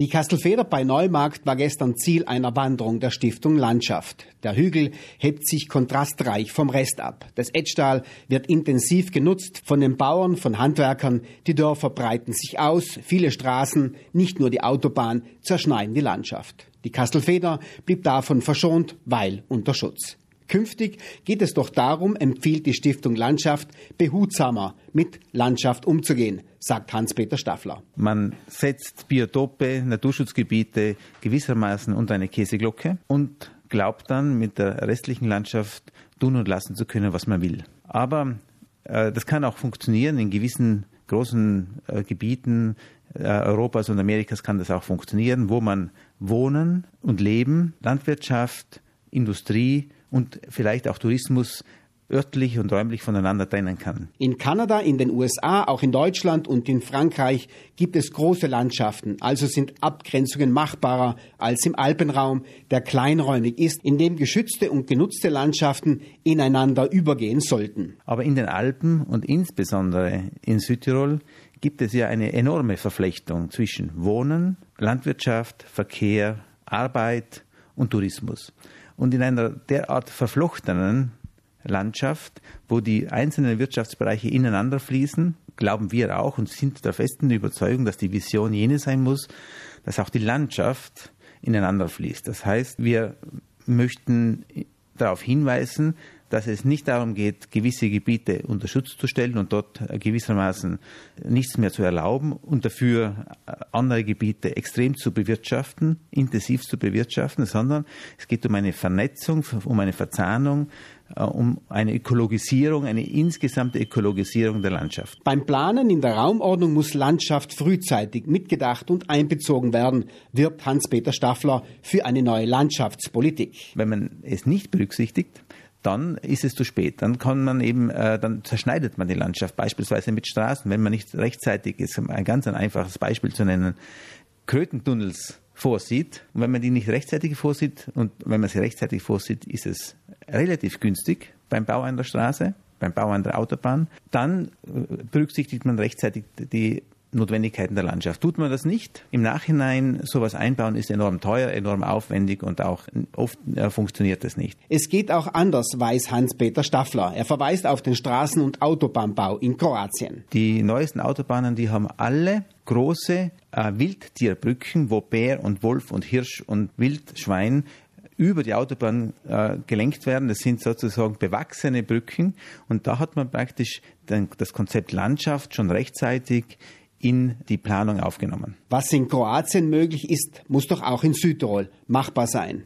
Die Kastelfeder bei Neumarkt war gestern Ziel einer Wanderung der Stiftung Landschaft. Der Hügel hebt sich kontrastreich vom Rest ab. Das Etztal wird intensiv genutzt von den Bauern, von Handwerkern. Die Dörfer breiten sich aus. Viele Straßen, nicht nur die Autobahn, zerschneiden die Landschaft. Die Kastelfeder blieb davon verschont, weil unter Schutz. Künftig geht es doch darum, empfiehlt die Stiftung Landschaft, behutsamer mit Landschaft umzugehen, sagt Hans-Peter Staffler. Man setzt Biotope, Naturschutzgebiete gewissermaßen unter eine Käseglocke und glaubt dann mit der restlichen Landschaft tun und lassen zu können, was man will. Aber äh, das kann auch funktionieren in gewissen großen äh, Gebieten äh, Europas und Amerikas kann das auch funktionieren, wo man wohnen und leben, Landwirtschaft, Industrie und vielleicht auch Tourismus örtlich und räumlich voneinander trennen kann. In Kanada, in den USA, auch in Deutschland und in Frankreich gibt es große Landschaften, also sind Abgrenzungen machbarer als im Alpenraum, der kleinräumig ist, in dem geschützte und genutzte Landschaften ineinander übergehen sollten. Aber in den Alpen und insbesondere in Südtirol gibt es ja eine enorme Verflechtung zwischen Wohnen, Landwirtschaft, Verkehr, Arbeit und Tourismus. Und in einer derart verflochtenen Landschaft, wo die einzelnen Wirtschaftsbereiche ineinander fließen, glauben wir auch und sind der festen Überzeugung, dass die Vision jene sein muss, dass auch die Landschaft ineinander fließt. Das heißt, wir möchten darauf hinweisen, dass es nicht darum geht, gewisse Gebiete unter Schutz zu stellen und dort gewissermaßen nichts mehr zu erlauben und dafür andere Gebiete extrem zu bewirtschaften, intensiv zu bewirtschaften, sondern es geht um eine Vernetzung, um eine Verzahnung, äh, um eine Ökologisierung, eine insgesamte Ökologisierung der Landschaft. Beim Planen in der Raumordnung muss Landschaft frühzeitig mitgedacht und einbezogen werden, wirbt Hans-Peter Staffler für eine neue Landschaftspolitik. Wenn man es nicht berücksichtigt, dann ist es zu spät. Dann kann man eben, äh, dann zerschneidet man die Landschaft, beispielsweise mit Straßen, wenn man nicht rechtzeitig ist, um ein ganz ein einfaches Beispiel zu nennen, Krötentunnels vorsieht. Und wenn man die nicht rechtzeitig vorsieht und wenn man sie rechtzeitig vorsieht, ist es relativ günstig beim Bau einer Straße, beim Bau einer Autobahn. Dann äh, berücksichtigt man rechtzeitig die Notwendigkeiten der Landschaft. Tut man das nicht, im Nachhinein sowas einbauen ist enorm teuer, enorm aufwendig und auch oft äh, funktioniert das nicht. Es geht auch anders, weiß Hans-Peter Staffler. Er verweist auf den Straßen- und Autobahnbau in Kroatien. Die neuesten Autobahnen, die haben alle große äh, Wildtierbrücken, wo Bär und Wolf und Hirsch und Wildschwein über die Autobahn äh, gelenkt werden. Das sind sozusagen bewachsene Brücken. Und da hat man praktisch den, das Konzept Landschaft schon rechtzeitig in die Planung aufgenommen. Was in Kroatien möglich ist, muss doch auch in Südtirol machbar sein.